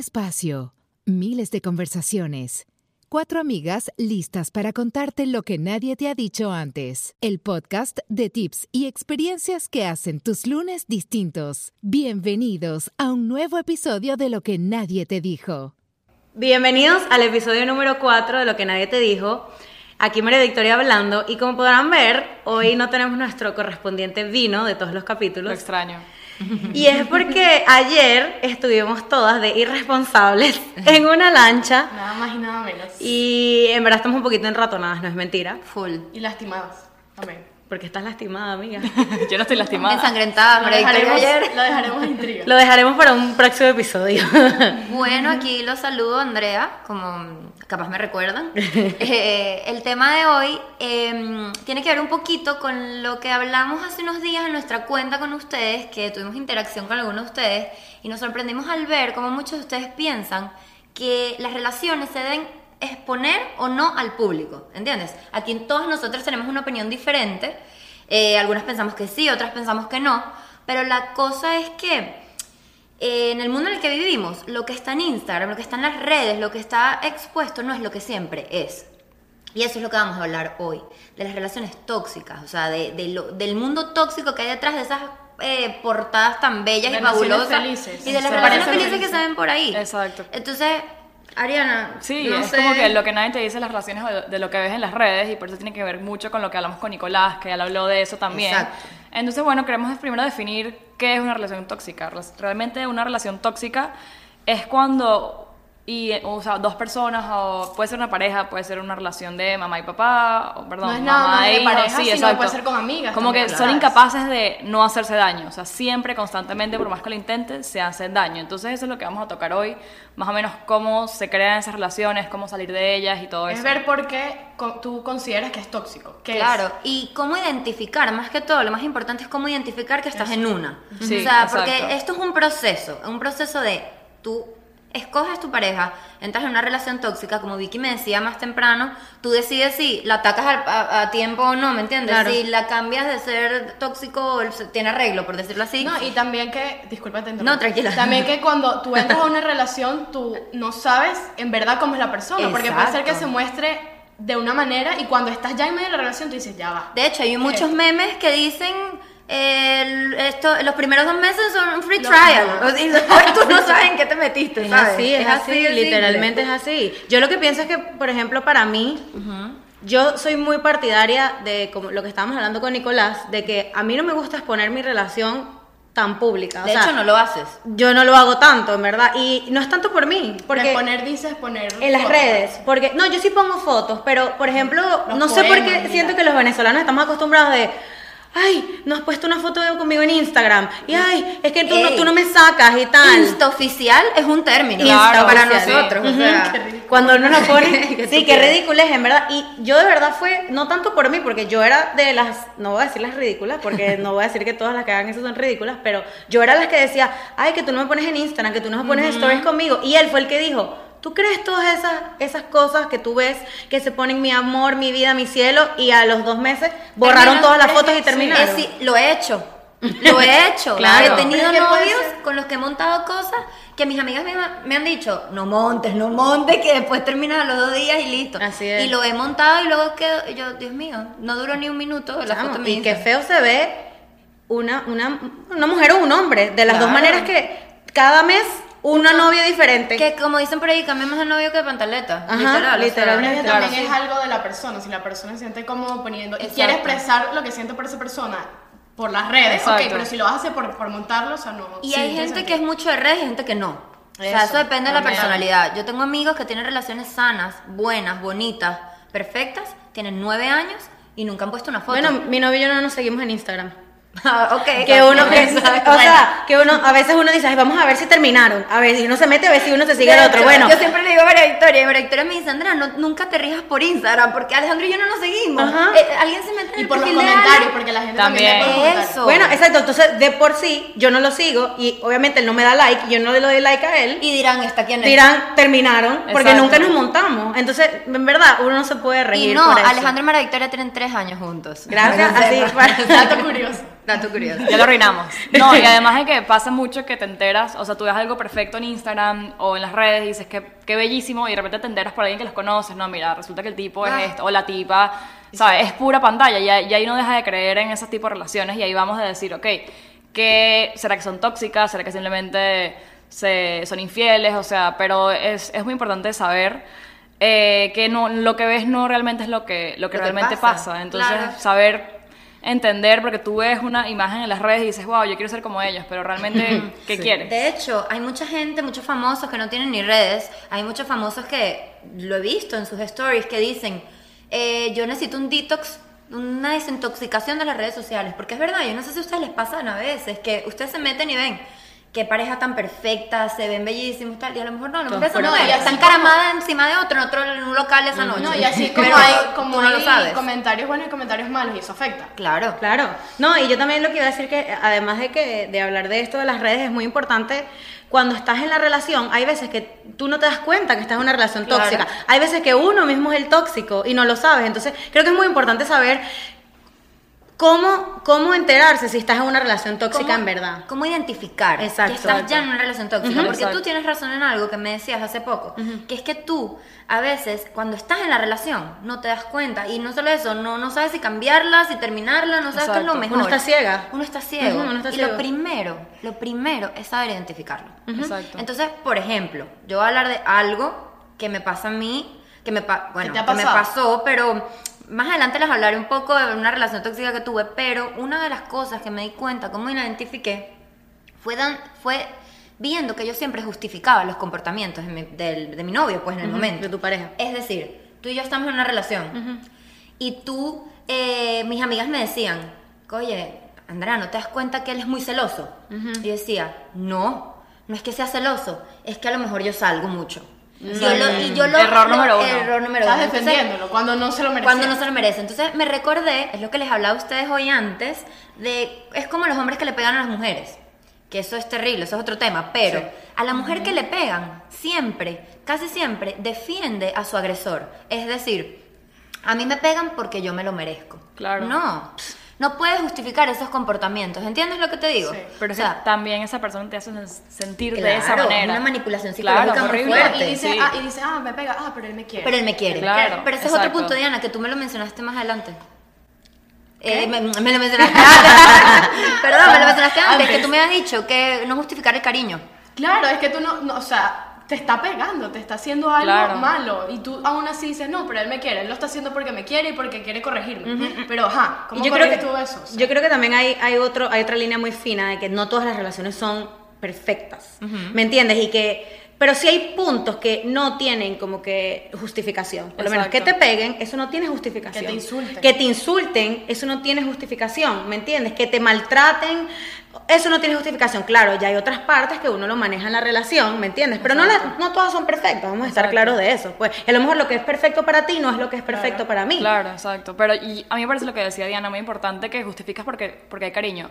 espacio, miles de conversaciones. Cuatro amigas listas para contarte lo que nadie te ha dicho antes. El podcast de tips y experiencias que hacen tus lunes distintos. Bienvenidos a un nuevo episodio de Lo que nadie te dijo. Bienvenidos al episodio número 4 de Lo que nadie te dijo. Aquí María Victoria hablando y como podrán ver, hoy no tenemos nuestro correspondiente vino de todos los capítulos. Lo extraño. Y es porque ayer estuvimos todas de irresponsables en una lancha Nada más y nada menos. y en verdad estamos un poquito enratonadas, no es mentira. Full. Y lastimadas también. Porque estás lastimada, amiga. Yo no estoy lastimada. Ensangrentada, Lo dejaremos, ayer. lo dejaremos intriga. Lo dejaremos para un próximo episodio. Bueno, aquí los saludo, Andrea, como capaz me recuerdan. Eh, el tema de hoy eh, tiene que ver un poquito con lo que hablamos hace unos días en nuestra cuenta con ustedes, que tuvimos interacción con algunos de ustedes, y nos sorprendimos al ver cómo muchos de ustedes piensan que las relaciones se deben exponer o no al público, ¿entiendes? Aquí todos nosotros tenemos una opinión diferente, eh, algunas pensamos que sí, otras pensamos que no, pero la cosa es que eh, en el mundo en el que vivimos, lo que está en Instagram, lo que está en las redes, lo que está expuesto no es lo que siempre es. Y eso es lo que vamos a hablar hoy, de las relaciones tóxicas, o sea, de, de lo- del mundo tóxico que hay detrás de esas eh, portadas tan bellas y Relaciones fabulosas. felices. Y de las relaciones Parecen felices que felices. se ven por ahí. Exacto. Entonces, Ariana, Sí, no es sé. como que lo que nadie te dice las relaciones de lo que ves en las redes y por eso tiene que ver mucho con lo que hablamos con Nicolás, que él habló de eso también. Exacto. Entonces, bueno, queremos primero definir qué es una relación tóxica. Realmente una relación tóxica es cuando y o sea, dos personas o puede ser una pareja, puede ser una relación de mamá y papá, o perdón, No es nada mamá más de e hijos, pareja, sí, sino puede ser con amigas Como que son claro. incapaces de no hacerse daño, o sea, siempre constantemente por más que lo intenten se hacen daño. Entonces, eso es lo que vamos a tocar hoy, más o menos cómo se crean esas relaciones, cómo salir de ellas y todo Es eso. ver por qué tú consideras que es tóxico. ¿Qué es? Claro, y cómo identificar, más que todo, lo más importante es cómo identificar que estás en una. Sí, o sea, exacto. porque esto es un proceso, un proceso de tú escoges tu pareja, entras en una relación tóxica, como Vicky me decía más temprano, tú decides si la atacas al- a, a tiempo o no, ¿me entiendes? Claro. Si la cambias de ser tóxico, tiene arreglo, por decirlo así. No, y también que, disculpa, te interrumpo. No, tranquila. También que cuando tú entras a una relación, tú no sabes en verdad cómo es la persona, porque puede ser que se muestre de una manera y cuando estás ya en medio de la relación tú dices, ya va. De hecho, hay muchos memes que dicen eh, el- esto, los primeros dos meses son un free trial. O sea, tú no sabes en qué te metiste, Es ¿sabes? así, es, así, de simple. literalmente es así. Yo lo que pienso es que, por ejemplo, para mí, yo soy muy partidaria de como lo que estábamos hablando con Nicolás, de que a mí no me gusta exponer mi relación tan pública. o De sea, hecho, no lo haces. Yo no lo hago tanto, en verdad, y no es tanto por mí, porque poner, dices poner. en las fotos. redes, porque no, yo sí pongo fotos, pero por ejemplo, Los no sé por qué poemas, siento mira. que los venezolanos estamos acostumbrados de Ay, no has puesto una foto conmigo en Instagram. Y ay, es que tú, no, tú no me sacas y tal. Insta oficial es un término Insta para oficial. nosotros. o sea, Qué ridículo. Cuando uno lo pone, Que sí, qué ridículo es, en verdad. Y yo de verdad fue, no tanto por mí, porque yo era de las, no voy a decir las ridículas, porque no voy a decir que todas las que hagan eso son ridículas, pero yo era las que decía, ay, que tú no me pones en Instagram, que tú no me pones stories conmigo. Y él fue el que dijo, ¿tú crees todas esas, esas cosas que tú ves que se ponen mi amor, mi vida, mi cielo, y a los dos meses borraron Terminan- todas las es- fotos y terminaron? es sí, lo he hecho. Lo he hecho. Claro. He tenido novios con los que he montado cosas que mis amigas me, me han dicho, no montes, no montes, que después terminas a los dos días y listo. Así es. Y lo he montado y luego quedo, yo, Dios mío, no duró ni un minuto la Chamo, foto y qué feo se ve una, una, una mujer o un hombre, de las dos maneras que cada mes una novia diferente. Que como dicen por ahí, cambiamos de novio que de pantaleta. Ajá, literal. Pero Claro, también sí. es algo de la persona, si la persona se siente cómodo poniendo y Exacto. quiere expresar lo que siente por esa persona por las redes, ok, Exacto. pero si lo vas a hacer por, por montarlo, o sea, no. Y sí, hay gente sentido. que es mucho de redes y gente que no. O sea, Eso, eso depende de la personalidad. Yo tengo amigos que tienen relaciones sanas, buenas, bonitas, perfectas, tienen nueve años y nunca han puesto una foto. Bueno, mi novio y yo no nos seguimos en Instagram. Ah, ok. Que uno, o sea, que uno, a veces uno dice, "Ay, vamos a ver si terminaron. A ver si uno se mete, a ver si uno se sigue al otro. Bueno, Yo siempre le digo a María Victoria, y María Victoria me dice, Andrea, no, nunca te rijas por Instagram, porque Alejandro y yo no nos seguimos. Ajá. Eh, alguien se mete en Y el por los de comentarios, porque la gente también, También. por. Eso. bueno, exacto. Entonces, de por sí, yo no lo sigo y obviamente él no me da like, yo no le doy like a él. Y dirán, ¿esta quién es? Dirán, terminaron, porque Exacto. nunca nos montamos. Entonces, en verdad, uno no se puede reír. Y no, por eso. Alejandro y María Victoria tienen tres años juntos. Gracias, así, para- Dato curioso. Dato curioso. Ya lo arruinamos. No, y además de que pasa mucho que te enteras, o sea, tú ves algo perfecto en Instagram o en las redes y dices que qué bellísimo y de repente te enteras por alguien que los conoces, no, mira, resulta que el tipo Ah. es esto, o la tipa, ¿sabes? Es pura pantalla y, y ahí no deja de creer en ese tipo de relaciones y ahí vamos a decir, ok, ¿qué, ¿será que son tóxicas? ¿Será que simplemente se, son infieles? O sea, pero es, es muy importante saber eh, que no, lo que ves no realmente es lo que, lo que Lo que realmente pasa, pasa. Entonces, claro. saber entender, porque tú ves una imagen en las redes y dices, wow, yo quiero ser como ellos, pero realmente, ¿qué quieres? De hecho, hay mucha gente, muchos famosos que no tienen ni redes. Hay muchos famosos que lo he visto en sus stories que dicen, eh, yo necesito un detox, una desintoxicación de las redes sociales. Porque es verdad, yo no sé si a ustedes les pasan a veces, que ustedes se meten y ven qué pareja tan perfecta, se ven bellísimos tal, y a lo mejor no, a lo mejor esa pero- mujer está como- encaramada encima de otro, en otro en un local esa noche. No, y así como Pero hay, como no lo hay comentarios buenos y comentarios malos, y eso afecta. Claro. Claro. No, y yo también lo que iba a decir que además de que de hablar de esto de las redes es muy importante cuando estás en la relación, hay veces que tú no te das cuenta que estás en una relación Claro. tóxica. Hay veces que uno mismo es el tóxico y no lo sabes. Entonces, creo que es muy importante saber cómo cómo enterarse si estás en una relación tóxica ¿Cómo- en verdad. ¿Cómo identificar Exacto. que estás ya en una relación tóxica? Ujú. Porque Exacto. tú tienes razón en algo que me decías hace poco, que es que tú a veces cuando estás en la relación no te das cuenta y no solo eso, no, no sabes si cambiarla, si terminarla, no sabes qué es lo Exacto. mejor. Uno está ciega. Uno está ciego. Ujú, uno está y ciego. lo primero, lo primero es saber identificarlo. Exacto. Entonces, por ejemplo, yo voy a hablar de algo que me pasa a mí, que me, bueno, que me pasó, pero más adelante les hablaré un poco de una relación tóxica que tuve, pero una de las cosas que me di cuenta, cómo identifiqué, fue, dan- fue viendo que yo siempre justificaba los comportamientos de mi, del- de mi novio, pues en el Ujú, momento. de tu pareja. Es decir, tú y yo estamos en una relación y tú, eh, mis amigas me decían, oye, Andrea, ¿no te das cuenta que él es muy celoso? Y yo decía, no, no es que sea celoso, es que a lo mejor yo salgo mucho. Yo lo- y yo lo, Error lo- número uno. Error número Estás uno. Entonces, defendiéndolo cuando no se lo merece. cuando no se lo merece. Entonces me recordé, es lo que les hablaba a ustedes hoy antes, de es como los hombres que le pegan a las mujeres. Que eso es terrible, eso es otro tema. Pero a la mujer que le pegan, siempre, casi siempre, defiende a su agresor. Es decir, a mí me pegan porque yo me lo merezco. Claro. No, no puedes justificar esos comportamientos. ¿Entiendes lo que te digo? Sí, Pero o que sea, también esa persona te hace sentir de Claro, esa manera. una manipulación Claro, psicológica muy horrible. fuerte. y dice, Sí. ah, y dice, ah, me pega, ah, pero él me quiere. Pero él me quiere. Claro, Pero ese es otro punto, Diana, que tú me lo mencionaste más adelante. Eh, me, me lo mencionaste antes. Perdón, me lo mencionaste antes, Antes. que tú me has dicho que no justificar el cariño. Claro, es que tú no, no, o sea, te está pegando, te está haciendo algo Claro. malo. Y tú aún así dices, no, pero él me quiere, él lo está haciendo porque me quiere y porque quiere corregirme. Pero, ajá, ¿cómo yo creo que tú eso? O sea, yo creo que también hay, hay otro hay otra línea muy fina de que no todas las relaciones son perfectas ¿me entiendes? y que pero sí hay puntos que no tienen como que justificación por lo menos que te peguen eso no tiene justificación Que te insulten. que te insulten eso no tiene justificación ¿me entiendes? que te maltraten eso no tiene justificación claro ya hay otras partes que uno lo maneja en la relación ¿me entiendes? pero no, la- no todas son perfectas vamos a estar Exacto. claros de eso pues a lo mejor lo que es perfecto para ti no es lo que es perfecto para mí Claro, exacto. Pero y a mí me parece lo que decía Diana, muy importante que justificas porque, porque hay cariño.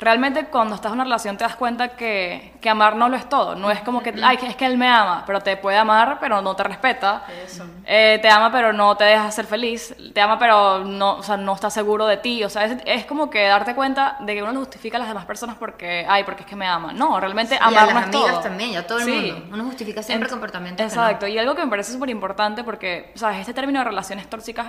Realmente cuando estás en una relación te das cuenta que, que amar no lo es todo. No es como que, ay, es que él me ama, pero te puede amar, pero no te respeta. Eso. Eh, te ama, pero no te deja ser feliz. Te ama, pero no, o sea, no está seguro de ti. O sea, es, es como que darte cuenta de que uno no justifica a las demás personas porque, ay, porque es que me ama. No, realmente y a amar las no es amigas todo. también, y a todo el Sí. mundo. Uno justifica siempre Ent- comportamientos que no. Exacto, y algo que me parece súper importante porque, ¿sabes? Este término de relaciones tóxicas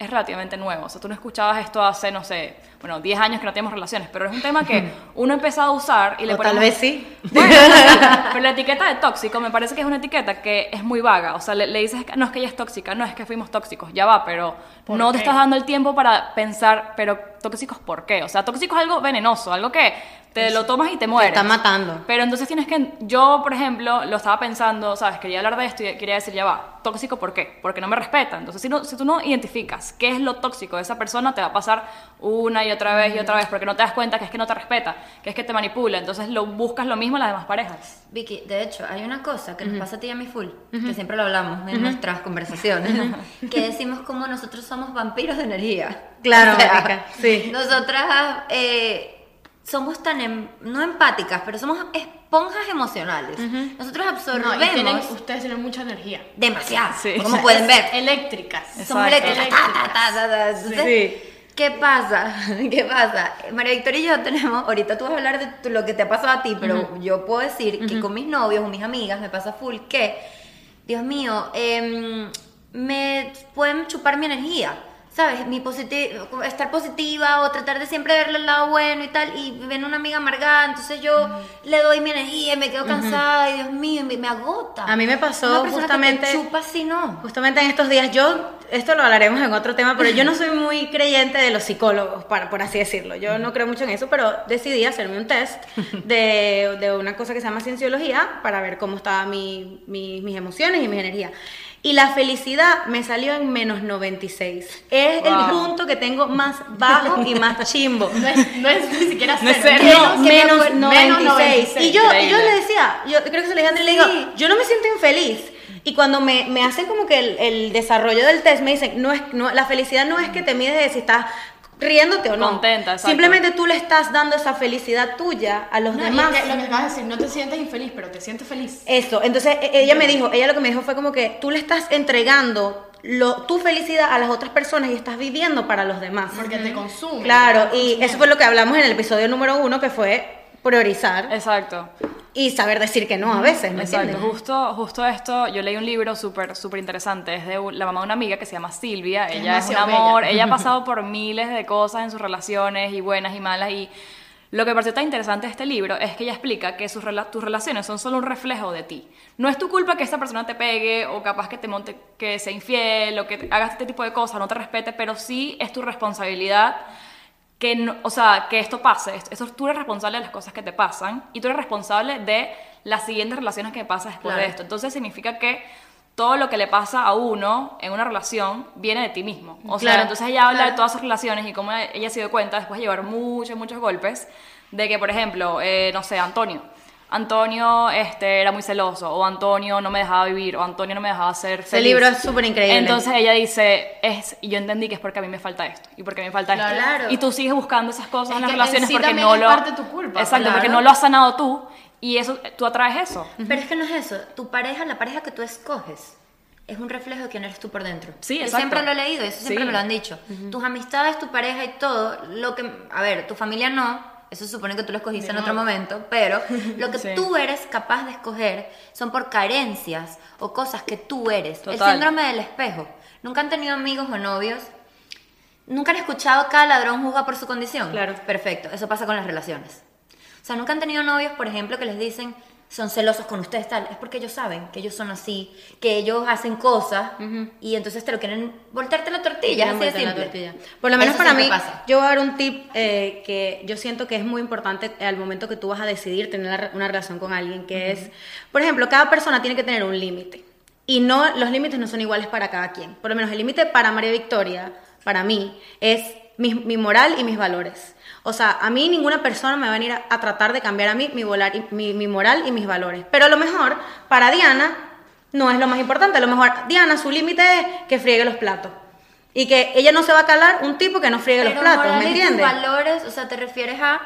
es relativamente nuevo. O sea, tú no escuchabas esto hace, no sé, bueno, 10 años que no teníamos relaciones, pero es un tema que uno ha empezado a usar y le o tal vez sí Bueno, pero la etiqueta de tóxico me parece que es una etiqueta que es muy vaga. O sea, le, le dices, no es que ella es tóxica, no es que fuimos tóxicos, ya va, pero ¿Por no qué? te estás dando el tiempo para pensar, pero tóxicos, ¿por qué? O sea, tóxico es algo venenoso, algo que te lo tomas y te mueres. está matando. Pero entonces tienes que. Yo, por ejemplo, lo estaba pensando, ¿sabes? Quería hablar de esto y quería decir, ya va, tóxico, ¿por qué? Porque no me respeta. Entonces, si, no, si tú no identificas qué es lo tóxico de esa persona, te va a pasar una y otra vez y otra vez, porque no te das cuenta que es que no te respeta, que es que te manipula. Entonces, lo buscas lo mismo en las demás parejas. Vicky, de hecho, hay una cosa que nos pasa a ti y a mí full, que siempre lo hablamos en nuestras conversaciones, que decimos como nosotros somos vampiros de energía. Claro, O sea, sí. Nosotras eh, somos tan, em- no empáticas, pero somos esponjas emocionales. Nosotros No, absorbemos tienen, ustedes tienen mucha energía. demasiado, Sí. como pueden ver. Eléctricas. Somos eléctricas. ta, ta, ta, ta, ta. Entonces, Sí. ¿Qué pasa? ¿Qué pasa? María Victoria y yo tenemos, ahorita tú vas a hablar de lo que te ha pasado a ti, pero yo puedo decir que con mis novios o mis amigas me pasa full que, Dios mío, em, me pueden chupar mi energía. ¿Sabes? Mi positi- estar positiva o tratar de siempre verle el lado bueno y tal. Y ven una amiga amargada, entonces yo le doy mi energía y me quedo cansada y Dios mío, me, me agota. A mí me pasó Una justamente- Que te chupa si no. Justamente en estos días, yo, esto lo hablaremos en otro tema, pero yo no soy muy creyente de los psicólogos, para, por así decirlo. Yo no creo mucho en eso, pero decidí hacerme un test de, de una cosa que se llama cienciología para ver cómo estaban mi- mi- mis emociones y mi energía. Y la felicidad me salió en menos 96. Es el Wow. punto que tengo más bajo y más chimbo. No es, no es ni siquiera No es cero. cero. No, menos acuerdo- 96. menos 96. Y yo, y yo le decía, yo creo que se lo dije a Andrea, le digo, Sí. yo no me siento infeliz. Y cuando me, me hacen como que el, el desarrollo del test, me dicen, no es, no, la felicidad no es que te mides de si estás riéndote o no. Contenta, exacto. Simplemente tú le estás dando esa felicidad tuya a los No, y demás. es que lo que acabas de decir, no te sientes infeliz, pero te sientes feliz. Eso, entonces e- ella me dijo, ella lo que me dijo fue como que tú le estás entregando lo, tu felicidad a las otras personas y estás viviendo para los demás. Porque te consume. Claro, te y consume. eso fue lo que hablamos en el episodio número uno, que fue priorizar Exacto. Y saber decir que no a veces, ¿me Exacto, entiendes? justo, justo esto, yo leí un libro súper súper interesante, es de la mamá de una amiga que se llama Silvia, es ella es un amor, bella. ella ha pasado por miles de cosas en sus relaciones y buenas y malas y lo que me pareció tan interesante de este libro es que ella explica que sus rela- tus relaciones son solo un reflejo de ti. No es tu culpa que esta persona te pegue o capaz que te monte, que sea infiel o que hagas este tipo de cosas, no te respete, pero sí es tu responsabilidad que, no- o sea, que esto pase. Esto, tú eres responsable de las cosas que te pasan y tú eres responsable de las siguientes relaciones que pasan después de esto. Entonces significa que todo lo que le pasa a uno en una relación viene de ti mismo. O sea, Claro, entonces ella habla claro. de todas sus relaciones y cómo ella se dio cuenta después de llevar muchos, muchos golpes de que, por ejemplo, eh, no sé, Antonio. Antonio este, era muy celoso, o Antonio no me dejaba vivir, o Antonio no me dejaba ser feliz. Ese libro es súper increíble. Entonces ella dice, es, y yo entendí que es porque a mí me falta esto, y porque a mí me falta esto. Claro. Y tú sigues buscando esas cosas Es en las que en relaciones sí porque no es lo... parte de tu culpa, Exacto, claro. porque no lo has sanado tú, y eso, tú atraes eso. Pero es que no es eso. Tu pareja, la pareja que tú escoges, es un reflejo de quién eres tú por dentro. Sí, Yo exacto. siempre lo he leído, eso siempre Sí. me lo han dicho. Tus amistades, tu pareja y todo, lo que, a ver, tu familia no, eso supone que tú lo escogiste en otro momento, pero lo que Sí. tú eres capaz de escoger son por carencias o cosas que tú eres. Total. El síndrome del espejo. Nunca han tenido amigos o novios. Nunca han escuchado cada ladrón juzga por su condición. Claro. Perfecto, eso pasa con las relaciones. O sea, nunca han tenido novios, por ejemplo, que les dicen son celosos con ustedes tal. Es porque ellos saben que ellos son así, que ellos hacen cosas y entonces te lo quieren voltearte la tortilla, Quieren así de voltear la simple. tortilla. Por lo menos Eso para mí, pasa. yo voy a dar un tip eh, que yo siento que es muy importante al momento que tú vas a decidir tener una relación con alguien, que es, por ejemplo, cada persona tiene que tener un límite. Y no, los límites no son iguales para cada quien. Por lo menos el límite para María Victoria, para mí, es mi, mi moral y mis valores. O sea, a mí ninguna persona me va a venir a, a tratar de cambiar a mí mi, volar mi, mi moral y mis valores. Pero a lo mejor, para Diana, no es lo más importante. A lo mejor, Diana, su límite es que friegue los platos. Y que ella no se va a calar un tipo que no friegue los platos, ¿me entiendes? valores, o sea, te refieres a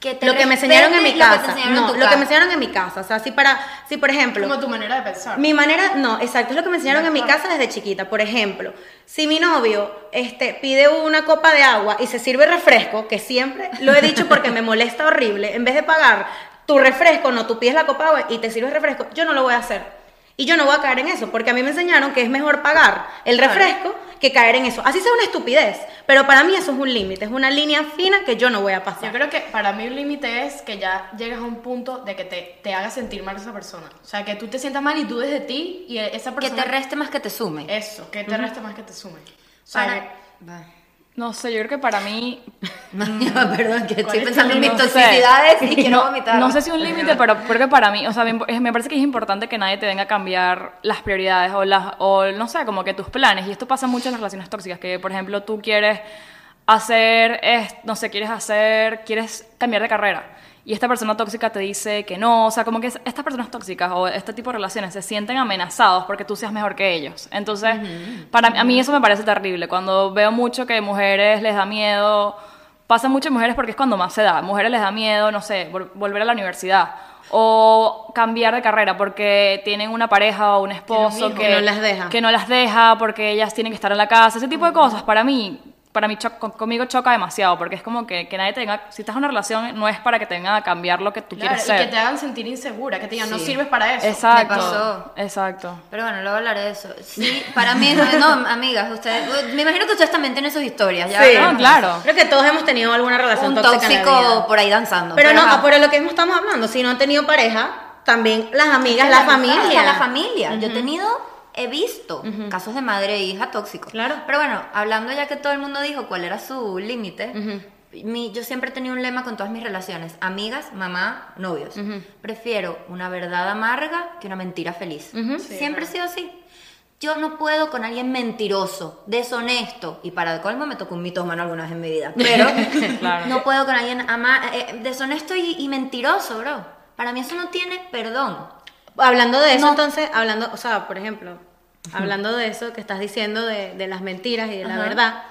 que te Lo que me enseñaron en mi lo casa. en No, lo que me enseñaron en mi casa. O sea, si para, si por ejemplo, Como tu manera de pensar. mi manera, no, exacto, es lo que me enseñaron en mi casa desde chiquita. Por ejemplo, si mi novio este, pide una copa de agua y se sirve refresco, que siempre lo he dicho porque me molesta horrible, en vez de pagar tu refresco, no, tú pides la copa de agua y te sirves refresco, yo no lo voy a hacer. Y yo no voy a caer en eso, porque a mí me enseñaron que es mejor pagar el refresco que caer en eso. Así sea una estupidez, pero para mí eso es un límite, es una línea fina que yo no voy a Yo pasar. creo que para mí un límite es que ya llegas a un punto de que te, te haga sentir mal esa persona. O sea, que tú te sientas mal y dudes de ti y esa Que persona... te reste más que te sume. Eso, que te reste más que te sume. O sea, Para- que-. No sé, yo creo que para mí Perdón, que estoy es tu pensando en mis toxicidades y quiero no, vomitar. no sé si un límite, pero creo que para mí, o sea, me, me parece que es importante que nadie te venga a cambiar las prioridades o las, o no sé, como que tus planes. Y esto pasa mucho en las relaciones tóxicas, que por ejemplo tú quieres hacer, es- no sé, quieres hacer, quieres cambiar de carrera. Y esta persona tóxica te dice que no, o sea, como que es- estas personas tóxicas o este tipo de relaciones se sienten amenazados porque tú seas mejor que ellos. Entonces, para mí- a mí eso me parece terrible. Cuando veo mucho que mujeres les da miedo, pasa mucho en mujeres porque es cuando más se da. Mujeres les da miedo, no sé, vol- volver a la universidad o cambiar de carrera porque tienen una pareja o un esposo que, no las deja. que no las deja porque ellas tienen que estar en la casa, ese tipo de cosas. Para mí, para mí cho- con- conmigo choca demasiado, porque es como que, que nadie te venga, si estás en una relación, no es para que te vengan a cambiar lo que tú Claro, quieres y que ser. te hagan sentir insegura, que te digan, no Sí. sirves para eso. Exacto. Me pasó. Exacto. Pero bueno, luego hablaré de eso. Sí, para mí, no, amigas, ustedes, me imagino que ustedes también tienen sus historias, ya Sí. No, claro. Creo que todos hemos tenido alguna relación Un tóxica en la vida. tóxico por ahí danzando. Pero no, ajá. por lo que estamos hablando, si no han tenido pareja, también las amigas, la Hasta familia. la familia. Yo he tenido, he visto casos de madre e hija tóxicos. Claro. Pero bueno, hablando ya que todo el mundo dijo cuál era su límite, mi- yo siempre he tenido un lema con todas mis relaciones. Amigas, mamá, novios. Prefiero una verdad amarga que una mentira feliz. siempre he sido así. Yo no puedo con alguien mentiroso, deshonesto, y para el colmo me tocó un mitómano alguna vez en mi vida, pero Claro. no puedo con alguien ama- eh, deshonesto y, y mentiroso, bro. Para mí eso no tiene perdón. Hablando de eso, No. entonces, hablando, o sea, por ejemplo, hablando de eso que estás diciendo de, de las mentiras y de la Ajá. verdad,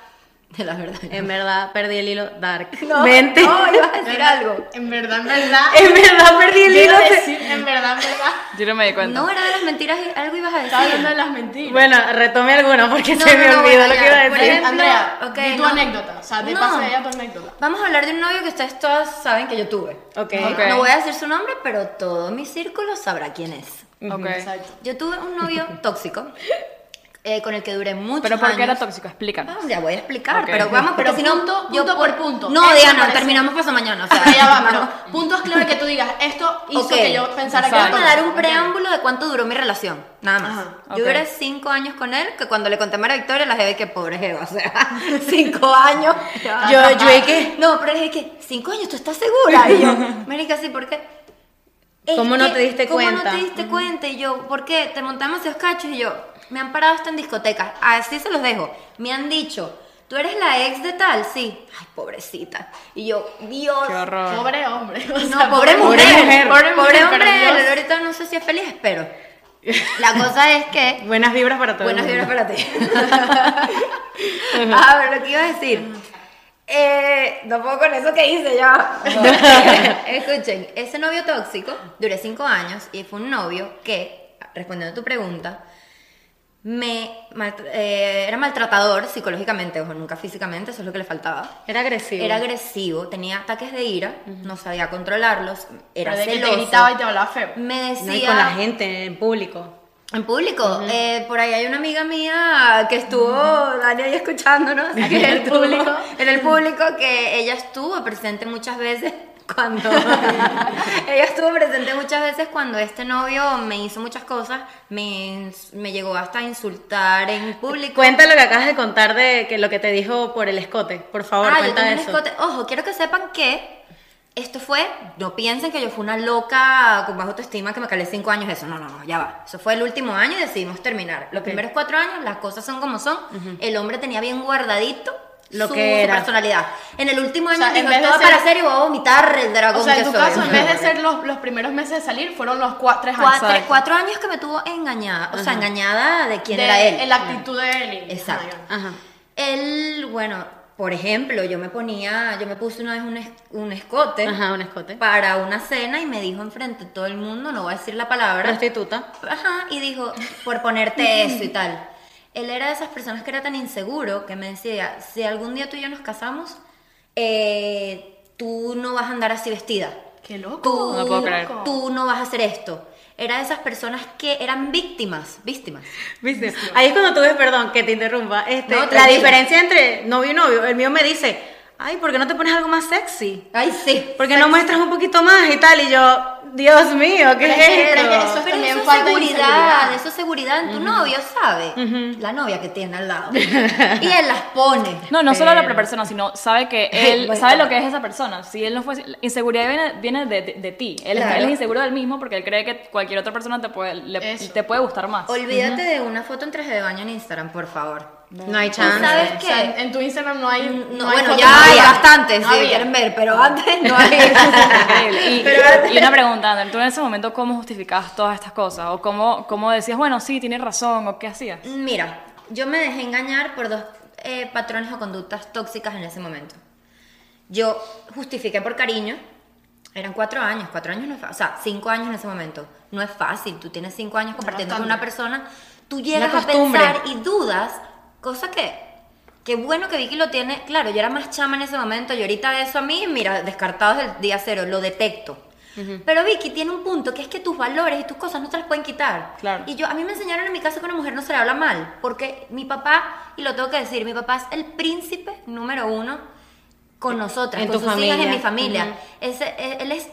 De la verdad. en verdad perdí el hilo dark. No, Vente. no, ibas a decir algo. En verdad, en verdad. En verdad perdí el hilo. a decir, en verdad, en verdad. Yo no me di cuenta. No era de las mentiras, y algo ibas a Estaba decir. hablando de las mentiras. Bueno, retome alguno porque No, se no, me no, olvidó bueno, lo ya. que iba a decir. ejemplo, Andrea, ok, di tu no. anécdota. O sea, de No. paso de ella tu anécdota. Vamos a hablar de un novio que ustedes todas saben que yo tuve. Ok. Ok. No voy a decir su nombre, pero todo mi círculo sabrá quién es. Ok. Exacto. Yo tuve un novio tóxico eh, con el que duré muchos Pero ¿por qué era tóxico? Explícanos. Ah, ya voy a explicar, Ok. pero vamos, Pero si no. punto- yo punto por punto. No, Diana, parece- terminamos pasado mañana. O sea, ya va, vamos. pero puntos clave que tú digas, esto hizo Ok. que yo pensara que Exacto. Vamos a dar un preámbulo de cuánto duró mi relación, nada más. Ajá, Yo ok. duré cinco años con él, que cuando le conté a María Victoria, la jefe que pobre jeva, o sea, cinco años. Yo- yo dije que- No, pero es que, cinco años, ¿tú estás segura? Y yo, Marica, sí, ¿por qué? ¿Cómo no te diste ¿cómo cuenta? no te diste cuenta? Y yo, ¿por qué? Te montamos esos cachos y yo, me han parado hasta en discotecas, así se los dejo. Me han dicho, ¿tú eres la ex de tal? Sí. Ay, pobrecita. Y yo, Dios. Qué horror. Pobre hombre. o No, pobre mujer. mujer. Pobre, mujer, hombre. pero ahorita no sé si es feliz, espero. La cosa es que. Buenas vibras para todos. Buenas vibras para ti. a ver, lo que iba a decir. Eh, no puedo con eso que hice ya. Escuchen, ese novio tóxico, duré cinco años y fue un novio que, respondiendo a tu pregunta, me maltra- eh, era maltratador psicológicamente, ojo, nunca físicamente, eso es lo que le faltaba. Era agresivo. Era agresivo, tenía ataques de ira, no sabía controlarlos, era Pero de que te celoso. gritaba y te hablaba feo. Me decía No, y con la gente, en público. En público. eh, por ahí hay una amiga mía que estuvo, Dani, ahí escuchándonos, que en el público. En el público, que ella estuvo presente muchas veces cuando. ella estuvo presente muchas veces cuando este novio me hizo muchas cosas, me, me llegó hasta a insultar en público. Cuenta lo que acabas de contar de que lo que te dijo por el escote. Por favor, ah, yo cuenta un eso. escote. Ojo, quiero que sepan que esto fue, no piensen que yo fui una loca con baja autoestima que me calé cinco años eso. No, no, no, ya va. Eso fue el último año y decidimos terminar. Los primeros cuatro años las cosas son como son. El hombre tenía bien guardadito Lo su, que su personalidad. En el último año sea, en dijo, vez de todo ser- para serio, voy a vomitar el dragón O sea, en tu soy". caso, en vez de ser los, los primeros meses de salir, fueron los cua- tres años. Cuatro, años que me tuvo engañada. O sea, engañada de quién de era él. La actitud de él. y- Exacto. Ajá. Él, bueno, por ejemplo, yo me ponía, yo me puse una vez un, es- un escote Ajá, un escote. para una cena y me dijo enfrente de todo el mundo, no voy a decir la palabra. Prostituta. Ajá, y dijo, por ponerte eso y tal. Él era de esas personas que era tan inseguro que me decía, si algún día tú y yo nos casamos, eh, tú no vas a andar así vestida. Qué loco. Tú, No puedo creer. tú no vas a hacer esto. Era de esas personas que eran víctimas, víctimas. ¿Viste? Ahí es cuando tú ves, perdón, que te interrumpa. Este, No, la diferencia entre novio y novio. El mío me dice, ay, ¿por qué no te pones algo más sexy? Ay, sí. ¿Por qué no muestras un poquito más y tal? Y yo, Dios mío, ¿qué Pero es esto? eso es Pero también eso es seguridad, inseguridad. eso es seguridad en tu novio, ¿sabe? La novia que tiene al lado. y él las pone. No, no solo la Pero- persona, sino sabe que él Bueno. sabe lo que es esa persona. Si él no fue inseguridad viene, viene de, de- de ti. Él, Claro. él es inseguro del mismo porque él cree que cualquier otra persona te puede le- te puede gustar más. Olvídate de una foto en traje de baño en Instagram, por favor. No hay ¿Tú chance. sabes O sea, en, qué? en tu Instagram no hay. No, no hay bueno, ya hay bastantes, No si había. quieren ver, pero antes no hay. Increíble. Y, Pero antes- y una pregunta, Ander, ¿tú en ese momento cómo justificabas todas estas cosas? ¿O cómo, cómo decías, bueno, sí, tienes razón? ¿O qué hacías? Mira, yo me dejé engañar por dos eh, patrones o conductas tóxicas en ese momento. Yo justifiqué por cariño. Eran cuatro años, cuatro años no es fácil, o sea, cinco años en ese momento. No es fácil, tú tienes cinco años compartiendo con una persona, tú llegas a pensar y dudas, cosa que qué bueno que Vicky lo tiene. Claro, yo era más chama en ese momento y ahorita eso a mí, mira, descartado desde el día cero, lo detecto. Pero Vicky tiene un punto que es que tus valores y tus cosas no te las pueden quitar. Claro. Y yo, a mí me enseñaron en mi casa que a una mujer no se le habla mal, porque mi papá, y lo tengo que decir, mi papá es el príncipe número uno con nosotras, En con tu sus hijas y en familia. mi familia. Ujú. Ese- él, él es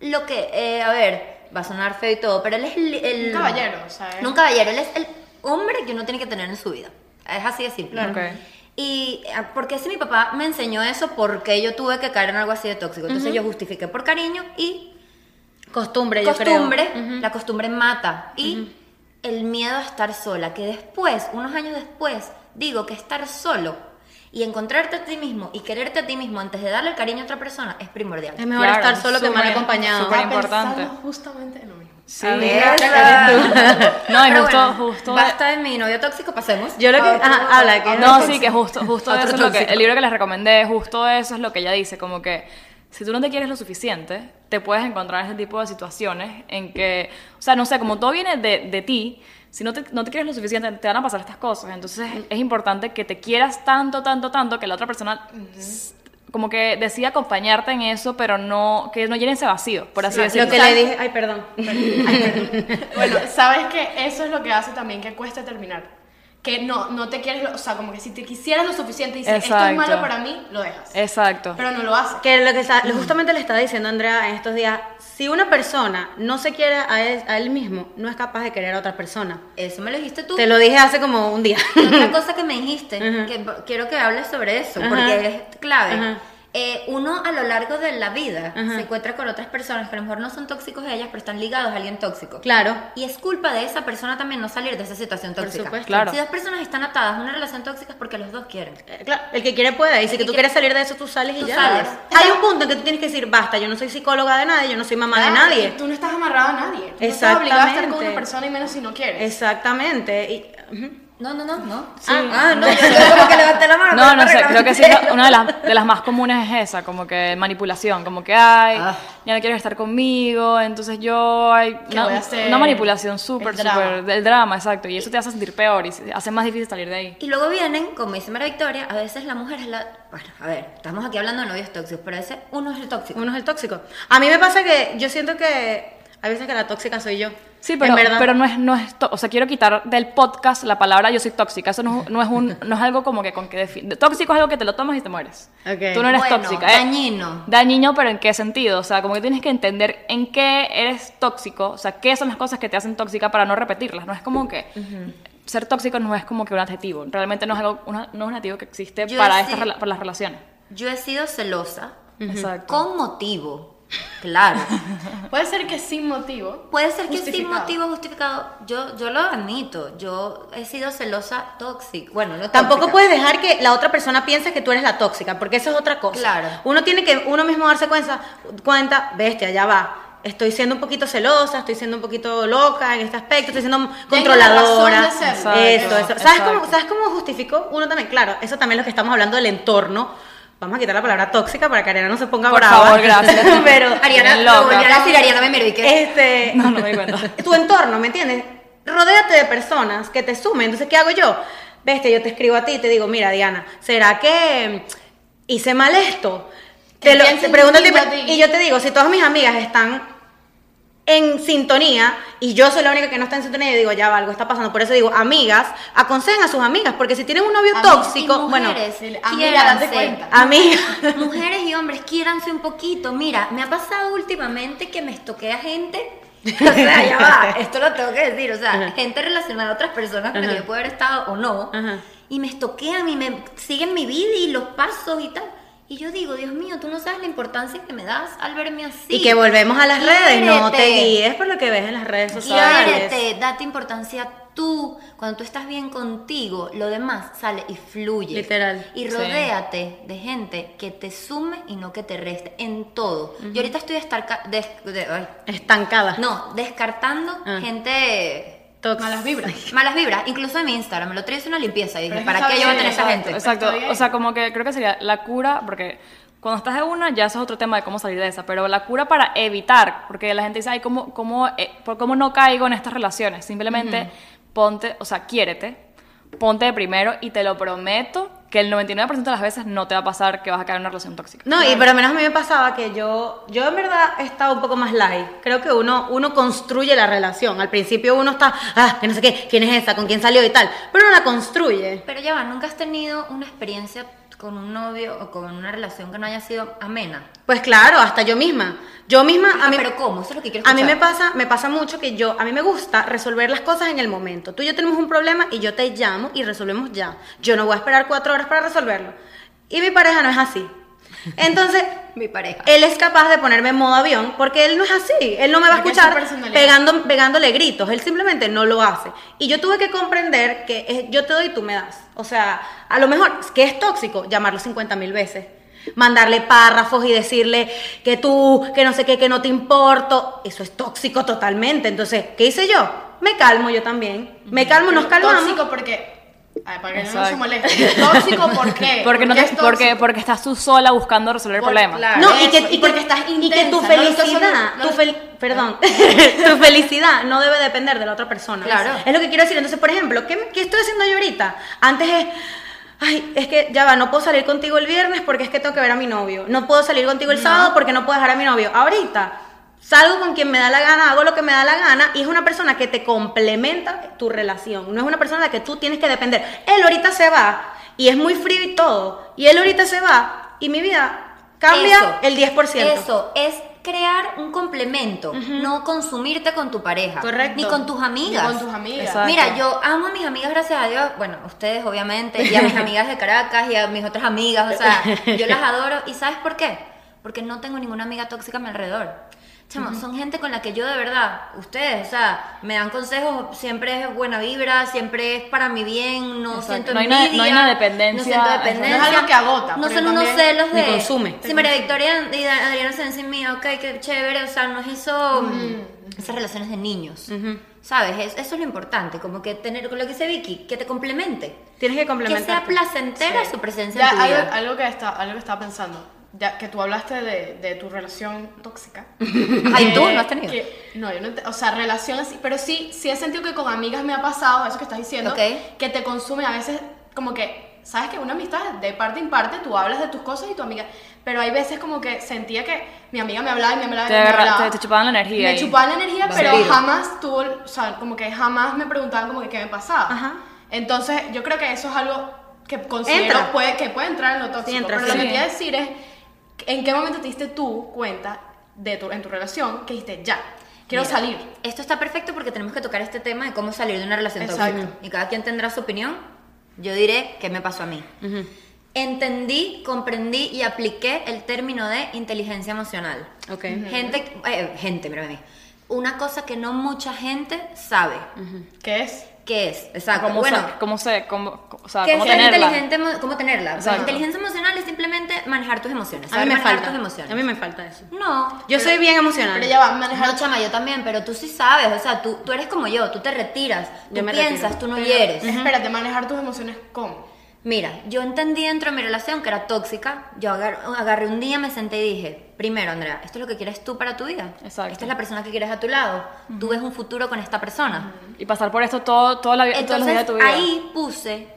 lo que, eh, a ver, va a sonar feo y todo, pero él es el... el- Un caballero, sea, No un caballero, él es el hombre que uno tiene que tener en su vida. Es así de simple. Ok. Y eh, porque si mi papá me enseñó eso, porque yo tuve que caer en algo así de tóxico. Entonces yo justifiqué por cariño y Costumbre, yo costumbre, creo. La costumbre mata. Y el miedo a estar sola, que después, unos años después, digo que estar solo y encontrarte a ti mismo y quererte a ti mismo antes de darle el cariño a otra persona es primordial. Es mejor Claro, estar solo que mal acompañado. súper importante. justamente en lo mismo. Sí. No, y justo, justo. Basta de mi novio tóxico, pasemos. Yo lo que- ajá, habla, que- No, sí, que justo, justo eso es lo que, el libro que les recomendé, justo eso es lo que ella dice, como que si tú no te quieres lo suficiente, te puedes encontrar en ese tipo de situaciones en que, o sea, no sé, como todo viene de, de ti, si no te, no te quieres lo suficiente, te van a pasar estas cosas. Entonces es importante que te quieras tanto, tanto, tanto, que la otra persona como que decida acompañarte en eso, pero no, que no llene ese vacío, por así decirlo. Lo que le dije, ay, perdón. Bueno, sabes que eso es lo que hace también que cueste terminar. Que no, no te quieres, o sea, como que si te quisieras lo suficiente y dices, esto es malo para mí, lo dejas. Exacto. Pero no lo haces. Que lo que está- justamente le estaba diciendo Andrea en estos días, si una persona no se quiere a él, a él mismo, no es capaz de querer a otra persona. Eso me lo dijiste tú. Te lo dije hace como un día. Otra cosa que me dijiste, que quiero que hables sobre eso, porque es clave. Eh, uno a lo largo de la vida Ajá. se encuentra con otras personas que a lo mejor no son tóxicos de ellas, pero están ligados a alguien tóxico. Claro. Y es culpa de esa persona también no salir de esa situación Por tóxica. supuesto. Claro. Si dos personas están atadas a una relación tóxica es porque los dos quieren. Eh, Claro, el que quiere puede. Y si que tú quiere- quieres salir de eso, tú sales y ya. sales. Hay un punto en que tú tienes que decir, basta, yo no soy psicóloga de nadie, yo no soy mamá de nadie. Tú no estás amarrado a nadie. Tú No estás obligado a estar con Exactamente. una persona y menos si no quieres. Exactamente. Y. No, no, no, no. Sí. Ah, no, yo, como que levanté la mano. No, no sé, creo que sí, una de las, de las más comunes es esa, como que manipulación, como que, ay, Ah. ya no quieres estar conmigo, entonces yo, ay, ¿Qué una, voy a hacer? una manipulación súper, súper, del drama, exacto, y eso te hace sentir peor y hace más difícil salir de ahí. Y luego vienen, como dice María Victoria, a veces la mujer es la... Bueno, a ver, estamos aquí hablando de novios tóxicos, pero a veces uno es el tóxico. Uno es el tóxico. A mí me pasa que yo siento que hay veces que la tóxica soy yo. Sí, pero, pero no es, no es, o sea, quiero quitar del podcast la palabra yo soy tóxica, eso no, no es un, no es algo como que con que defi- tóxico es algo que te lo tomas y te mueres. Ok. Tú no eres Bueno, tóxica, ¿eh? dañino. Dañino, pero ¿en qué sentido? O sea, como que tienes que entender en qué eres tóxico, o sea, qué son las cosas que te hacen tóxica para no repetirlas. No es como que ser tóxico no es como que un adjetivo, realmente no es algo, una- no es un adjetivo que existe Yo para, estas, para las relaciones. Yo he sido celosa Exacto. con motivo. Claro. Puede ser que sin motivo. Puede ser que sin motivo justificado. Yo, yo lo admito. Yo he sido celosa tóxica. Bueno, no Tampoco tóxica. puedes dejar que la otra persona piense que tú eres la tóxica, porque eso es otra cosa. Claro. Uno tiene que uno mismo darse cuenta, cuenta, bestia, ya va. Estoy siendo un poquito celosa, estoy siendo un poquito loca en este aspecto, estoy siendo controladora. razón de ser. Eso, Exacto, eso. ¿Sabes cómo. ¿Sabes cómo justificó? Uno también, claro, eso también es lo que estamos hablando del entorno. Vamos a quitar la palabra tóxica para que Ariana no se ponga Por brava. favor, gracias. Pero Ariana, loca. volví a decir Ariana este, No, no me cuenta. tu entorno, ¿me entiendes? Rodéate de personas que te sumen. Entonces, ¿qué hago yo? Bestia, yo te escribo a ti y te digo, mira, Diana, ¿será que hice mal esto? Te lo te pregunto y yo te digo, si todas mis amigas están en sintonía y yo soy la única que no está en sintonía, yo digo, ya va, algo está pasando. Por eso digo, amigas, aconsejen a sus amigas, porque si tienen un novio Amigas y tóxico, bueno, mujeres, amiga, quiéranse. cuenta. amigas. Mujeres y hombres, quiéranse un poquito. Mira, me ha pasado últimamente que me estoquea gente. O sea, ya va, esto lo tengo que decir. O sea, Ajá. gente relacionada a otras personas con las que yo puedo haber estado o no. Ajá. Y me estoquean y me siguen mi vida y los pasos y tal. Y yo digo, Dios mío, tú no sabes la importancia que me das al verme así. Y que volvemos a las redes, no te guíes por lo que ves en las redes sociales. Quiérete, date importancia tú. Cuando tú estás bien contigo, lo demás sale y fluye. Literal. Y Sí. rodéate de gente que te sume y no que te reste en todo. Yo ahorita estoy destarca- des- de- ay, Estancada. no, descartando Ah. gente Malas vibras. malas vibras, incluso en mi Instagram, me lo traes una limpieza y dije, ¿para qué yo voy a tener esa gente? Exacto, o sea, como que creo que sería la cura, porque cuando estás en una ya eso es otro tema de cómo salir de esa, pero la cura para evitar, porque la gente dice, ay, ¿cómo, cómo, eh, por cómo no caigo en estas relaciones? Simplemente ponte, o sea, quiérete, ponte de primero y te lo prometo que el 99% de las veces no te va a pasar que vas a caer en una relación tóxica. No, y pero al menos a mí me pasaba que yo, yo en verdad he estado un poco más light. Creo que uno, uno construye la relación. Al principio uno está, ah, que no sé qué, quién es esa, con quién salió y tal. Pero uno la construye. Pero ya va, ¿nunca has tenido una experiencia con un novio o con una relación que no haya sido amena? Pues claro, hasta yo misma. Yo misma, a Ah, mí, pero ¿cómo? Eso es lo que quiero a mí me escuchar. pasa, me pasa mucho que yo, a mí me gusta resolver las cosas en el momento. Tú y yo tenemos un problema y yo te llamo y resolvemos ya. Yo no voy a esperar cuatro horas para resolverlo. Y mi pareja no es así. Entonces, Mi pareja. él es capaz de ponerme en modo avión porque él no es así. Él no me va a Porque escuchar pegando, pegándole gritos. Él simplemente no lo hace. Y yo tuve que comprender que es- yo te doy y tú me das. O sea, a lo mejor, que es tóxico, llamarlo 50 mil veces. Mandarle párrafos y decirle que tú, que no sé qué, que no te importo. Eso es tóxico totalmente. Entonces, ¿qué hice yo? Me calmo yo también. Me calmo, nos calmamos. Tóxico porque. Ay, para que no se moleste. Tóxico, ¿por qué? Porque, no ¿Por te, es porque, porque estás tú sola buscando resolver el Por- problema. claro. No, y que, y y que- porque estás y que tu intensa, no felicidad, no- tu fel- perdón, tu felicidad no debe depender de la otra persona. Claro. Es lo que quiero decir. Entonces, por ejemplo, ¿qué, qué estoy haciendo yo ahorita? Antes es, ay, es que ya va, no puedo salir contigo el viernes porque es que tengo que ver a mi novio. No puedo salir contigo el sábado porque no puedo dejar a mi novio. Ahorita salgo con quien me da la gana, hago lo que me da la gana y es una persona que te complementa tu relación. No es una persona de la que tú tienes que depender. Él ahorita se va y es muy frío y todo. Y él ahorita se va y mi vida cambia Eso, el 10%. Eso, es crear un complemento, no consumirte con tu pareja. Correcto. Ni con tus amigas. Ni con tus amigas. Exacto. Mira, yo amo a mis amigas, gracias a Dios. Bueno, ustedes obviamente, y a mis amigas de Caracas y a mis otras amigas. O sea, yo las adoro. ¿Y sabes por qué? Porque no tengo ninguna amiga tóxica a mi alrededor. Chamo, son gente con la que yo de verdad, ustedes, o sea, me dan consejos, siempre es buena vibra, siempre es para mi bien, no Exacto. siento No hay una- envidia, no hay una dependencia, no siento dependencia. No es algo que agota, No son unos celos de... consume. Si María Victoria y Adriana se ven sin mí, ok, qué chévere, o sea, no es eso, esas relaciones de niños, ¿sabes? Es- eso es lo importante, como que tener, con lo que dice Vicky, que te complemente. Tienes que Que complementar. sea placentera su presencia Ya, en tu algo, vida. algo que está, algo que estaba pensando. Ya que tú hablaste de, de tu relación tóxica. Ay, ¿tú Eh, no has tenido? que- no, yo no, o sea, relaciones, sí, pero sí, sí he sentido que con amigas me ha pasado eso que estás diciendo, Ok. que te consume a veces como que, sabes que una amistad de parte en parte, tú hablas de tus cosas y tu amiga, pero hay veces como que sentía que mi amiga me hablaba y me hablaba y Te me agarra- hablaba. te- te chupaban la energía Me ahí. chupaban la energía, pero jamás tuvo, o sea, como que jamás me preguntaban como que qué me pasaba. Ajá. Entonces, yo creo que eso es algo que considero Entra. puede, que puede entrar en lo tóxico. entra, pero sí. lo que quiero decir es, ¿en qué momento te diste tú cuenta de tu, en tu relación que dijiste, ya, quiero Mira, salir? Esto está perfecto porque tenemos que tocar este tema de cómo salir de una relación Exacto. tóxica. Y cada quien tendrá su opinión. Yo diré qué me pasó a mí. Entendí, comprendí y apliqué el término de inteligencia emocional. Ok. Gente, eh, gente, mira a mí. Una cosa que no mucha gente sabe. ¿Qué es? ¿Qué es? Exacto. ¿Cómo, bueno, se- cómo se, cómo, o sea, ¿Qué cómo es tenerla? inteligente? ¿Cómo tenerla? Exacto. inteligencia emocional es simplemente manejar tus emociones. A mí me manejar falta. tus emociones. A mí me falta eso. No. Yo soy bien emocional. Pero ya va, manejar... No, chama, yo también, pero tú sí sabes, o sea, tú, tú eres como yo, tú te retiras, tú Yo me piensas, retiro. tú no pero- hieres. Espérate, manejar tus emociones, ¿cómo? Mira, yo entendí dentro de mi relación que era tóxica, yo agar- agarré un día, me senté y dije, primero, Andrea, esto es lo que quieres tú para tu vida. Exacto. Esta es la persona que quieres a tu lado. Tú ves un futuro con esta persona. Y pasar por esto todo, toda la, vi- todos los días de Entonces, tu vida. ahí puse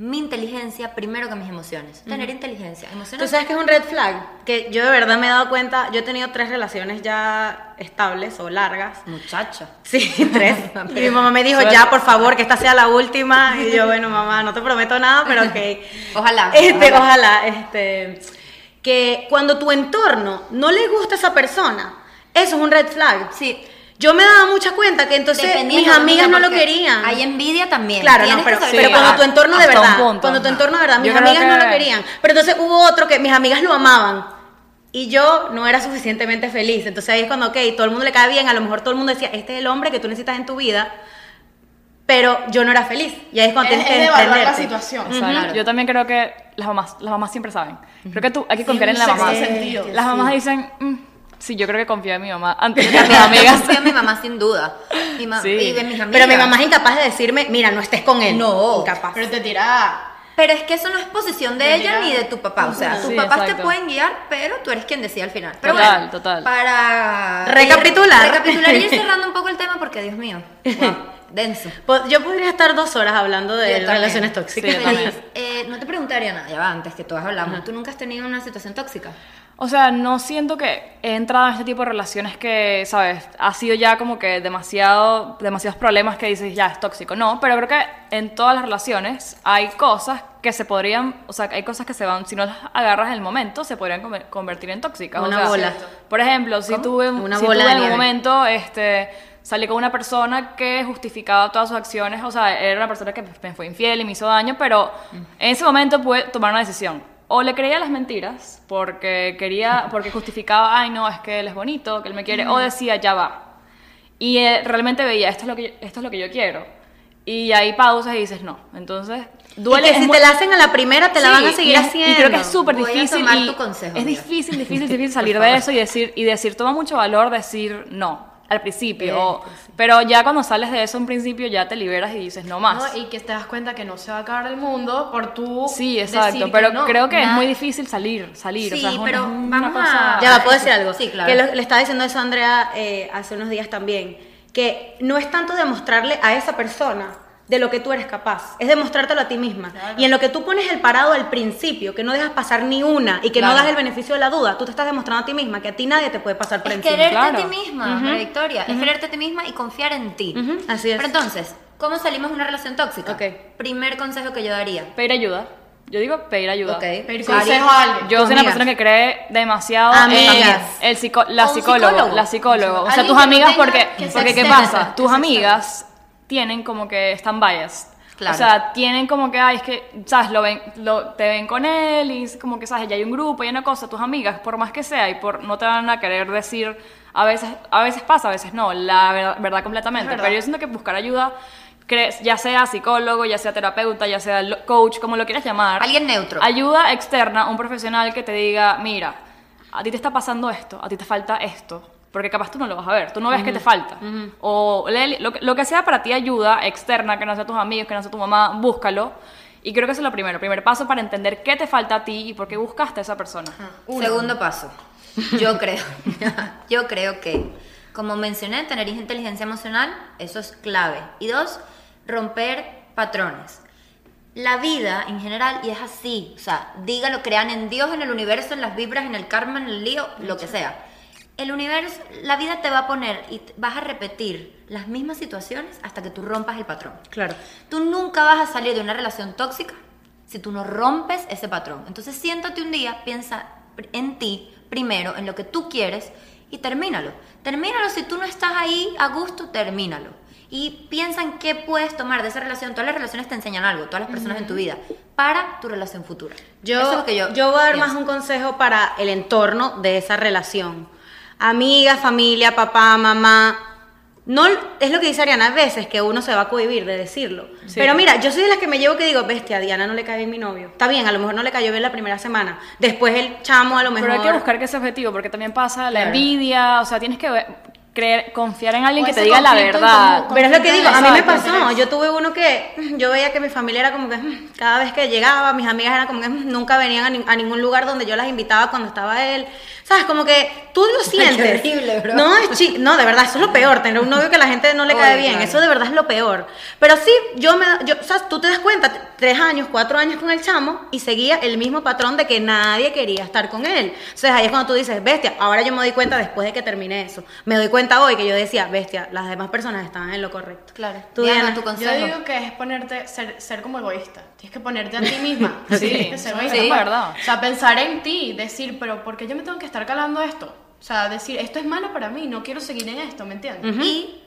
mi inteligencia primero que mis emociones. Tener inteligencia. Tú Emociones. sabes que es un red flag, que yo de verdad me he dado cuenta, yo he tenido tres relaciones ya estables o largas. Muchacha. Sí, tres. Y mi mamá me dijo, ya, por favor, que esta sea la última. Y yo, bueno, mamá, no te prometo nada, pero ok. Ojalá, Este, ojalá. ojalá, este, que cuando tu entorno no le gusta a esa persona, eso es un red flag. Sí. Yo me daba mucha cuenta que entonces mis amigas amiga, no lo querían. Hay envidia también. Claro, no, que pero, pero Sí, cuando tu entorno de verdad, punto, cuando tu entorno de verdad, mis amigas no lo que- querían, pero entonces hubo otro que mis amigas lo amaban y yo no era suficientemente feliz. Entonces ahí es cuando, ok, todo el mundo le cae bien, a lo mejor todo el mundo decía, este es el hombre que tú necesitas en tu vida, pero yo no era feliz. Y ahí es cuando Es, tienes es que de evaluar la situación. Exacto. Claro. Yo también creo que las mamás, las mamás siempre saben. Creo que tú hay que confiar un en la mamá. sentido. Las mamás dicen, "Mm, sí, yo creo que confío en mi mamá antes que en mis amigas. confío en mi mamá sin duda. Mi ma- Sí. y en mis amigas. Pero mi mamá es incapaz de decirme, mira, no estés con él. No. Incapaz. Pero te tira... Pero es que eso no es posición de De ella mirar. ni de tu papá. O sea, tus Sí, papás te exacto. pueden guiar, pero tú eres quien decide al final. Pero Total, bueno, total. Para Recapitular. ir- recapitular y ir cerrando un poco el tema porque, Dios mío. wow. denso. Po- Yo podría estar dos horas hablando de relaciones tóxicas. Sí. Eh, no te preguntaría nada, ya va, antes que todas hablamos. ¿Tú nunca has tenido una situación tóxica? O sea, no siento que he entrado en este tipo de relaciones que, ¿sabes? Ha sido ya como que demasiado, demasiados problemas que dices, ya, es tóxico. No, pero creo que en todas las relaciones hay cosas que se podrían, o sea, hay cosas que se van, si no las agarras en el momento, se podrían conver- convertir en tóxicas. O Una sea, bola. Por ejemplo, si ¿Cómo? tuve, Una si bola tuve en un momento, este, salí con una persona que justificaba todas sus acciones, o sea, era una persona que me fue infiel y me hizo daño, pero en ese momento pude tomar una decisión. O le creía las mentiras porque quería, porque justificaba, ay no, es que él es bonito, que él me quiere, o decía, ya va. Y eh, realmente veía, esto es, lo que yo, esto es lo que yo quiero. Y ahí pausas y dices, no. Entonces, duele. y que si muy- te la hacen a la primera, te la Sí, van a seguir y es- haciendo. Y creo que es súper a difícil. tomar y tu consejo, es amiga. difícil, difícil, difícil salir de eso y decir, y decir, toma mucho valor decir no al principio. o- pero ya cuando sales de eso en principio ya te liberas y dices no más. ¿no? Y que te das cuenta que no se va a acabar el mundo por tu sí, exacto. decir que Pero no. creo que es muy difícil salir, salir. o Sí, sea, pero una vamos cosa- a- Ya va, puedo decir algo. Sí, claro. Que lo- le estaba diciendo eso a Andrea eh, hace unos días también. Que no es tanto demostrarle a esa persona de lo que tú eres capaz, es demostrártelo a ti misma. Y en lo que tú pones el parado al principio, que no dejas pasar ni una y que no das el beneficio de la duda, tú te estás demostrando a ti misma que a ti nadie te puede pasar por Es encima. quererte a ti misma, María Victoria. Es quererte a ti misma y confiar en ti. Así es. Pero entonces, ¿cómo salimos de una relación tóxica? Ok. Primer consejo que yo daría. Pedir ayuda. Yo digo pedir ayuda. Ok. Pedir consejo a alguien. Yo soy una persona que cree demasiado Amigas. en el psico- la psicólogo, psicólogo. la psicólogo. O sea, tus amigas, porque, porque ¿qué pasa? Tus amigas tienen como que están biased. Claro. O sea, tienen como que, ay, es que, ¿sabes? Lo ven, lo, te ven con él y es como que, ¿sabes? Ya hay un grupo, hay una cosa. Tus amigas, por más que sea, y por no te van a querer decir, a veces, a veces pasa, a veces no, la verdad, verdad completamente. verdad. Pero yo siento que buscar ayuda, ya sea psicólogo, ya sea terapeuta, ya sea coach, como lo quieras llamar. Alguien neutro. Ayuda externa, un profesional que te diga, mira, a ti te está pasando esto, a ti te falta esto. Porque capaz tú no lo vas a ver, tú no ves que te falta. O lee- lo, que- lo que sea para ti ayuda externa, que no sea tus amigos, que no sea tu mamá, búscalo. Y creo que eso es lo primero, primer paso para entender qué te falta a ti y por qué buscaste a esa persona. Segundo paso. Yo creo. yo creo que, como mencioné, tener inteligencia emocional, eso es clave. Y dos, romper patrones. La vida en general, y es así, o sea, dígalo, crean en Dios, en el universo, en las vibras, en el karma, en el lío, lo que sea. El universo, la vida te va a poner y vas a repetir las mismas situaciones hasta que tú rompas el patrón. Claro. Tú nunca vas a salir de una relación tóxica si tú no rompes ese patrón. Entonces siéntate un día, piensa en ti primero, en lo que tú quieres y termínalo. Termínalo, si tú no estás ahí a gusto, termínalo. Y piensa en qué puedes tomar de esa relación. Todas las relaciones te enseñan algo, todas las personas en tu vida, para tu relación futura. Yo, Eso es lo que yo, yo voy a dar pienso. más un consejo para el entorno de esa relación. Amiga, familia, papá, mamá. No, es lo que dice Ariana, a veces que uno se va a cohibir de decirlo. Sí. Pero mira, yo soy de las que me llevo que digo, bestia, a Diana no le cae bien mi novio. Está bien, a lo mejor no le cayó bien la primera semana. Después el chamo a lo mejor... Pero hay que buscar que ese objetivo, porque también pasa la Claro. envidia, o sea, tienes que ver- creer, confiar en alguien O que te diga la verdad. común, Pero es lo que digo, a mí me pasó, yo tuve uno que yo veía que mi familia era como que mm, cada vez que llegaba, mis amigas eran como que mm, nunca venían a, ni- a ningún lugar donde yo las invitaba cuando estaba él. ¿Sabes? Como que tú lo sientes. horrible, bro. No, es chi- no, de verdad, eso es lo peor, tener un novio que a la gente no le cae Oye, bien, claro. eso de verdad es lo peor. Pero sí, yo me, yo, o sea, tú te das cuenta, tres años, cuatro años con el chamo y seguía el mismo patrón de que nadie quería estar con él. Entonces ahí es cuando tú dices, bestia, ahora yo me doy cuenta después de que terminé eso. Me doy cuenta hoy que yo decía, bestia, las demás personas estaban en lo correcto. Claro. Tú, Diana, Diana. tu Yo consejo. digo que es ponerte, ser, ser como egoísta. Tienes que ponerte a ti misma. Sí, ser sí, egoísta. es verdad. O sea, pensar en ti, decir, pero ¿por qué yo me tengo que estar calando esto? O sea, decir, esto es malo para mí, no quiero seguir en esto, ¿me entiendes? Y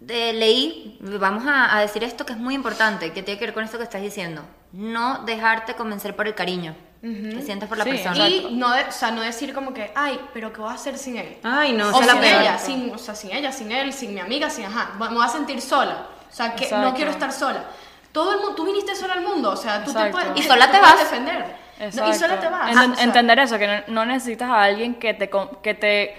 de- leí, vamos a, a decir esto que es muy importante, que tiene que ver con esto que estás diciendo. No dejarte convencer por el cariño que sientes por la Sí, persona. Y no, de- o sea, no decir como que, ay, pero ¿qué voy a hacer sin él? Ay, no, o la sin peor. ella, sin, o sea, sin ella, sin él, sin mi amiga, sin, ajá, me voy a sentir sola. O sea, que no Exacto. quiero estar sola. Todo el mundo, tú viniste sola al mundo, o sea, tú te Exacto. puedes, Y sola te puedes vas. defender. No, y sola te vas. Enten- O sea, entender eso, que no, no necesitas a alguien que te, que te,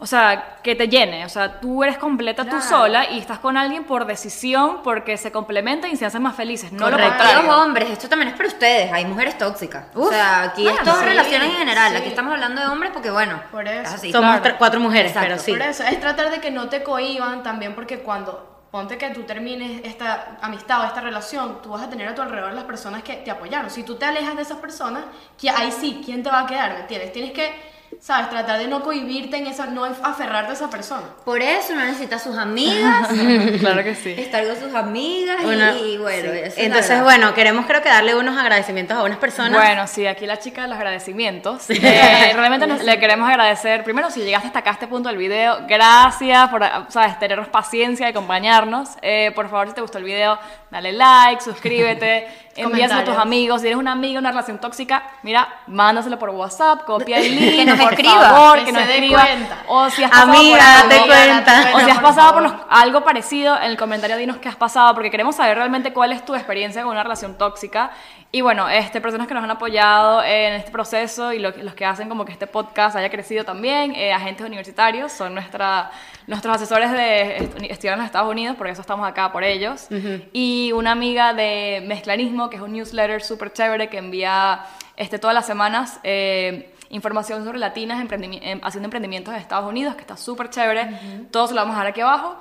o sea, que te llene. O sea, tú eres completa tú sola y estás con alguien por decisión, porque se complementan y se hacen más felices. No lo Correcto. Los contrario. hombres, esto también es para ustedes, hay mujeres tóxicas. o sea, aquí claro, esto es sí, relaciones en general, sí. aquí estamos hablando de hombres porque bueno, Por eso. es así. Somos Claro. cuatro mujeres, Exacto. pero sí. Por eso, es tratar de que no te cohiban también, porque cuando ponte que tú termines esta amistad o esta relación, tú vas a tener a tu alrededor las personas que te apoyaron. Si tú te alejas de esas personas, que ahí sí, ¿quién te va a quedar? ¿Me entiendes? Tienes que, ¿sabes? Tratar de no cohibirte en eso, no aferrarte a esa persona. Por eso no necesita sus amigas, claro que sí. estar con sus amigas y- Una- y, bueno. sí. Entonces, bueno, queremos creo que darle unos agradecimientos a unas personas. Bueno, sí, aquí la chica de los agradecimientos. Eh, realmente nos- le queremos agradecer, primero, si llegaste hasta acá a este punto del video, gracias por, sabes, tenernos paciencia y acompañarnos. Eh, por favor, si te gustó el video, dale like, suscríbete, envíaselo a tus amigos. Si eres una amiga, una relación tóxica, mira, mándaselo por WhatsApp, copia el link, por escriba. favor, Que que nos escriba. cuenta. O si has pasado Amiga, por algo- date cuenta. o si has por pasado por los- algo parecido, en el comentario dinos qué has pasado, porque queremos saber realmente cuál es tu experiencia con una relación tóxica. Y bueno, este, personas que nos han apoyado en este proceso y lo los que hacen como que este podcast haya crecido también, eh, agentes universitarios, son nuestra, nuestros asesores de est- estudiar en los Estados Unidos, por eso estamos acá por ellos. Y una amiga de Mezclanismo, que es un newsletter súper chévere que envía este, todas las semanas. eh, información sobre latinas emprendimi- em, haciendo emprendimientos en Estados Unidos, que está súper chévere. Todo se lo vamos a dejar aquí abajo.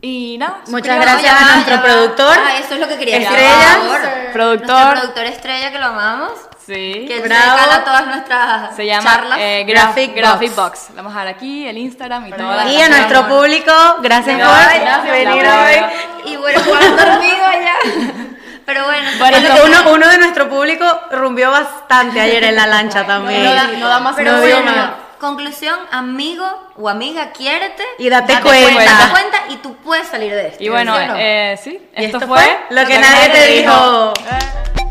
Y nada. Muchas gracias ya, a nuestro ya productor. Ah, eso es lo que quería decir, Estrella. por. Productor. Nuestro productor estrella que lo amamos. Sí. Que Bravo. se todas nuestras Se llama charlas. eh, Graphic Graphic, Box. Box. Vamos a dejar aquí el Instagram y todo. Y a nuestro público, gracias por venir hoy. Y bueno, Juan dormido allá. Pero bueno, Bueno, es lo Uno, que- uno, uno de nuestro público rumbió bastante ayer en la lancha también. No da, no da más Pero No bueno, más. conclusión, amigo o amiga, quiérete. Y date Date cuenta. Date cuenta y tú puedes salir de esto. Y bueno, ¿sí no? eh, sí, esto, esto fue fue lo que nadie te dijo. Eh.